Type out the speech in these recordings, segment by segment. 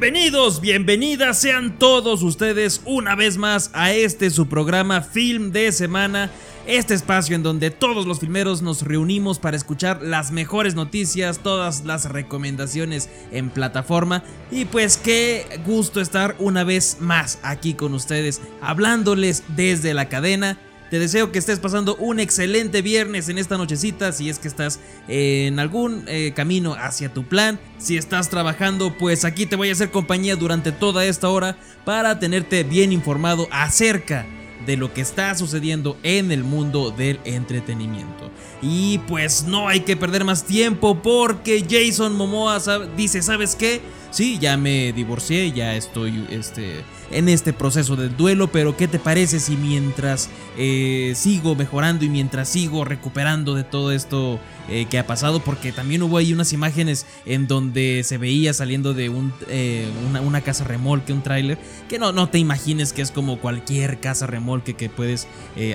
Bienvenidos, bienvenidas sean todos ustedes una vez más a este su programa Film de Semana, este espacio en donde todos los filmeros nos reunimos para escuchar las mejores noticias, todas las recomendaciones en plataforma. Y pues qué gusto estar una vez más aquí con ustedes hablándoles desde la cadena te deseo que estés pasando un excelente viernes en esta nochecita. Si es que estás en algún eh, camino hacia tu plan. Si estás trabajando, pues aquí te voy a hacer compañía durante toda esta hora para tenerte bien informado acerca de lo que está sucediendo en el mundo del entretenimiento. Y pues no hay que perder más tiempo porque Jason Momoa dice, ¿sabes qué? Sí, ya me divorcié, ya estoy este, en este proceso del duelo, pero ¿qué te parece si mientras eh, sigo mejorando y mientras sigo recuperando de todo esto eh, que ha pasado? Porque también hubo ahí unas imágenes en donde se veía saliendo de un, eh, una, casa remolque, un tráiler, que no, no te imagines que es como cualquier casa remolque que puedes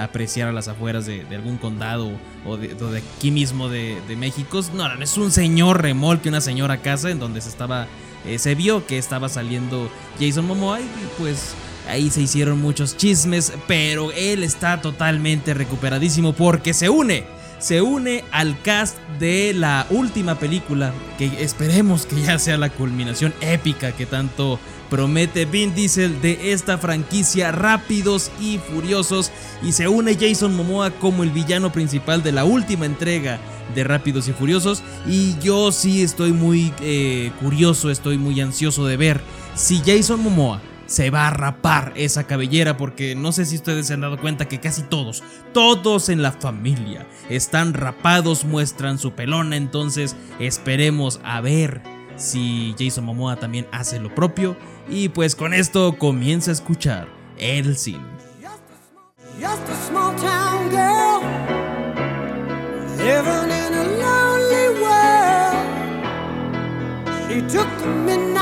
apreciar a las afueras de, algún condado o de, aquí mismo de, de México. No, no, es un señor remolque, una señora casa en donde se estaba eh, se vio que estaba saliendo Jason Momoa y pues ahí se hicieron muchos chismes, pero él está totalmente recuperadísimo porque se une. Se une al cast de la última película, que esperemos que ya sea la culminación épica que tanto promete Vin Diesel de esta franquicia Rápidos y Furiosos y se une Jason Momoa como el villano principal de la última entrega de Rápidos y Furiosos. Y yo sí estoy muy eh, curioso, estoy muy ansioso de ver si Jason Momoa se va a rapar esa cabellera porque no sé si ustedes se han dado cuenta que casi todos, todos en la familia están rapados, muestran su pelona, entonces esperemos a ver si Jason Momoa también hace lo propio y pues con esto comienza a escuchar el cine. Living in a lonely world. She took the midnight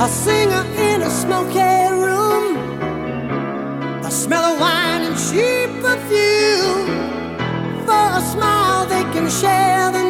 A singer in a smoky room. The smell of wine and cheap perfume. For a smile they can share the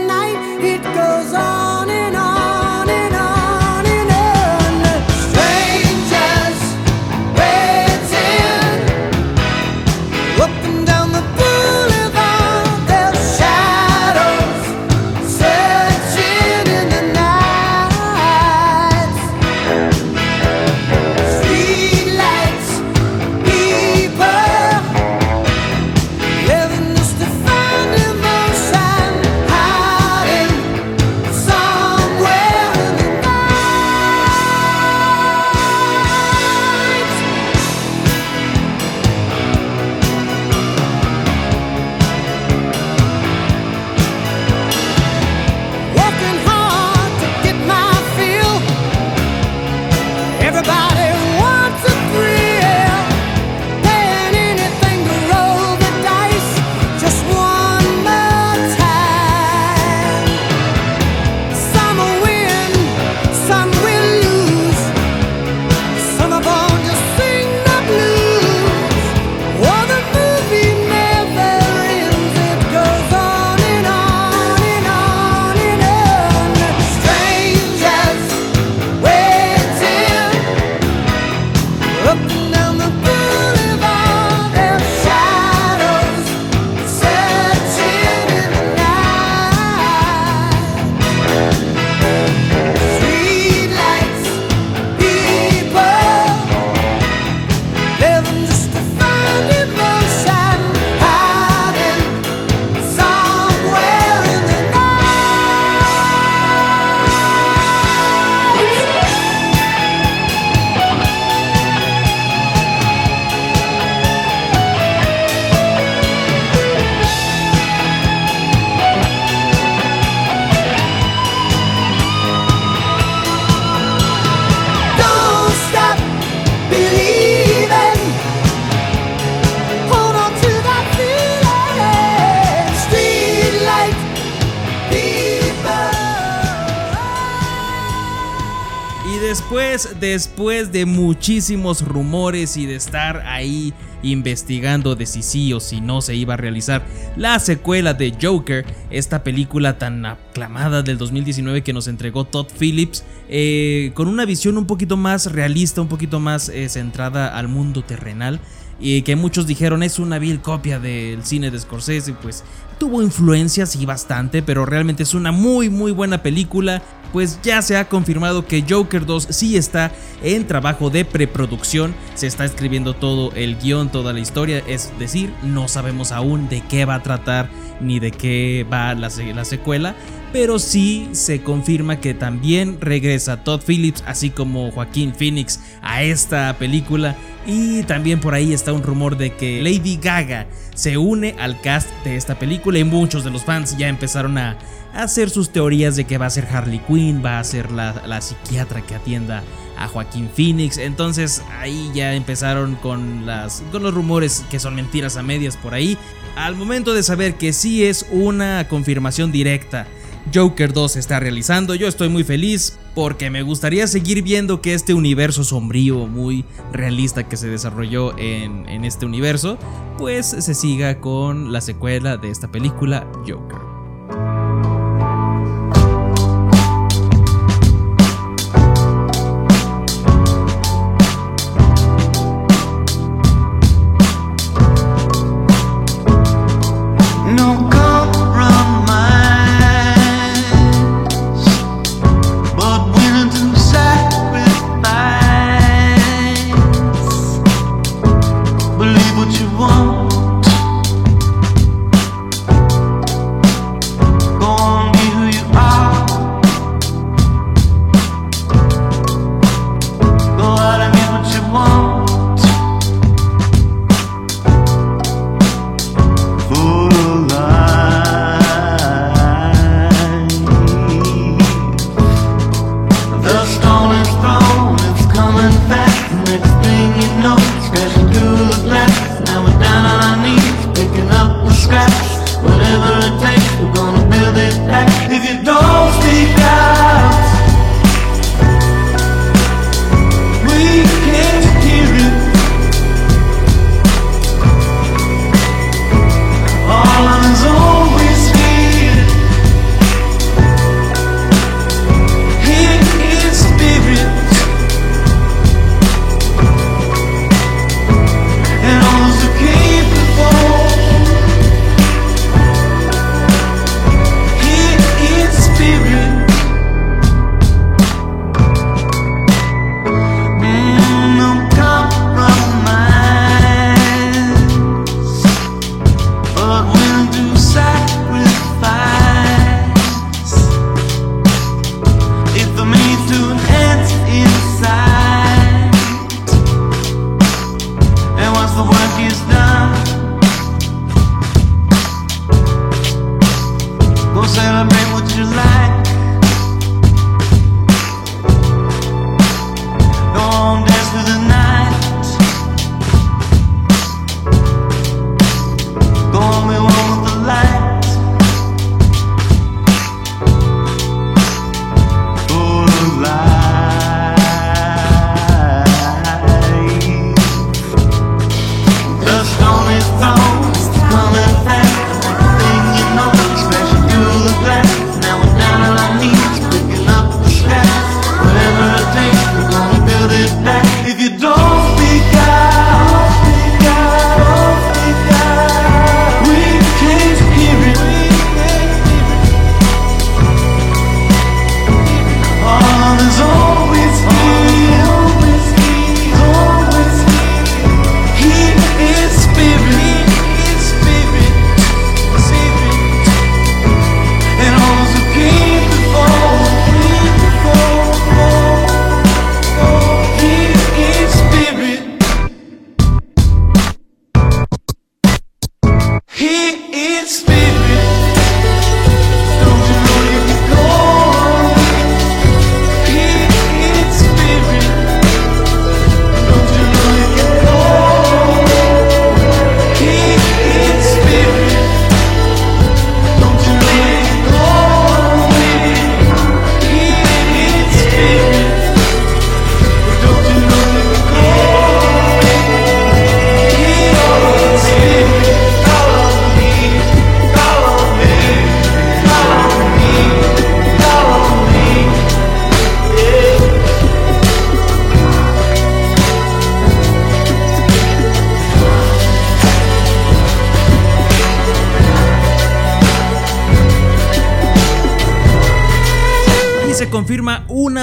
pues después de muchísimos rumores y de estar ahí investigando de si sí o si no se iba a realizar la secuela de Joker, esta película tan aclamada del 2019 que nos entregó Todd Phillips, eh, con una visión un poquito más realista, un poquito más eh, centrada al mundo terrenal y que muchos dijeron es una vil copia del cine de Scorsese, pues tuvo influencias y bastante, pero realmente es una muy muy buena película, pues ya se ha confirmado que Joker 2 sí está en trabajo de preproducción, se está escribiendo todo el guion, toda la historia, es decir, no sabemos aún de qué va a tratar ni de qué va la, la secuela, pero sí se confirma que también regresa Todd Phillips, así como Joaquín Phoenix, a esta película. Y también por ahí está un rumor de que Lady Gaga se une al cast de esta película y muchos de los fans ya empezaron a hacer sus teorías de que va a ser Harley Quinn, va a ser la, la psiquiatra que atienda a Joaquín Phoenix. Entonces ahí ya empezaron con, las, con los rumores que son mentiras a medias por ahí. Al momento de saber que sí es una confirmación directa Joker 2 se está realizando. Yo estoy muy feliz porque me gustaría seguir viendo que este universo sombrío, muy realista que se desarrolló en, en este universo, pues se siga con la secuela de esta película Joker.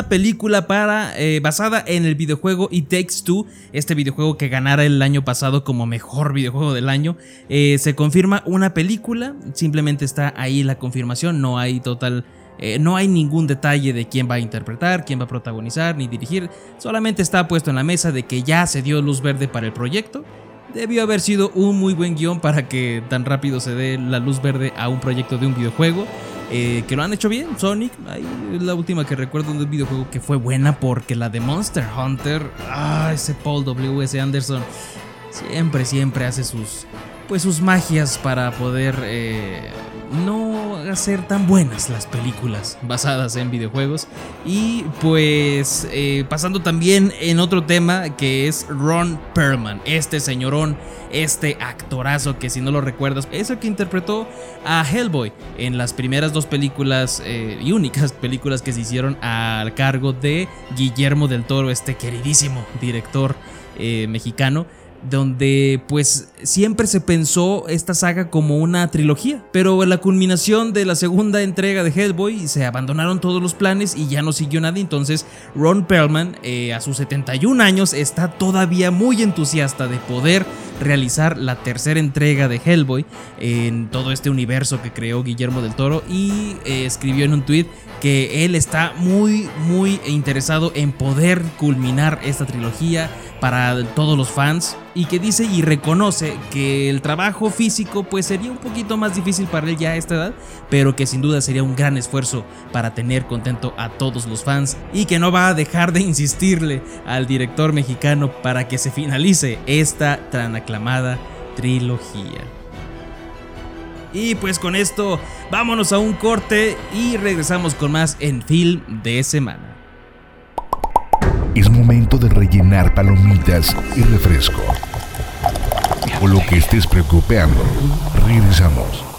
Película para eh, basada en el videojuego It Takes Two, este videojuego que ganara el año pasado como mejor videojuego del año. Eh, se confirma una película, simplemente está ahí la confirmación, no hay total eh, no hay ningún detalle de quién va a interpretar, quién va a protagonizar ni dirigir, solamente está puesto en la mesa de que ya se dio luz verde para el proyecto. Debió haber sido un muy buen guion para que tan rápido se dé la luz verde a un proyecto de un videojuego. Eh, que lo han hecho bien, Sonic, es la última que recuerdo de un videojuego que fue buena porque la de Monster Hunter, ah, ese Paul W.S. Anderson, siempre, siempre hace sus, pues sus magias para poder eh, no hacer tan buenas las películas basadas en videojuegos. Y pues eh, pasando también en otro tema que es Ron Perlman, este señorón, este actorazo que si no lo recuerdas es el que interpretó a Hellboy en las primeras dos películas eh, y únicas películas que se hicieron al cargo de Guillermo del Toro, este queridísimo director mexicano donde pues siempre se pensó esta saga como una trilogía, pero en la culminación de la segunda entrega de Hellboy se abandonaron todos los planes y ya no siguió nada, entonces Ron Perlman eh, a sus 71 años está todavía muy entusiasta de poder realizar la tercera entrega de Hellboy en todo este universo que creó Guillermo del Toro y eh, escribió en un tweet que él está muy muy interesado en poder culminar esta trilogía para todos los fans y que dice y reconoce que el trabajo físico pues sería un poquito más difícil para él ya a esta edad, pero que sin duda sería un gran esfuerzo para tener contento a todos los fans y que no va a dejar de insistirle al director mexicano para que se finalice esta tan aclamada trilogía. Y pues con esto vámonos a un corte y regresamos con más en Film de Semana. Es momento de rellenar palomitas y refresco. O lo que estés preocupando. Regresamos.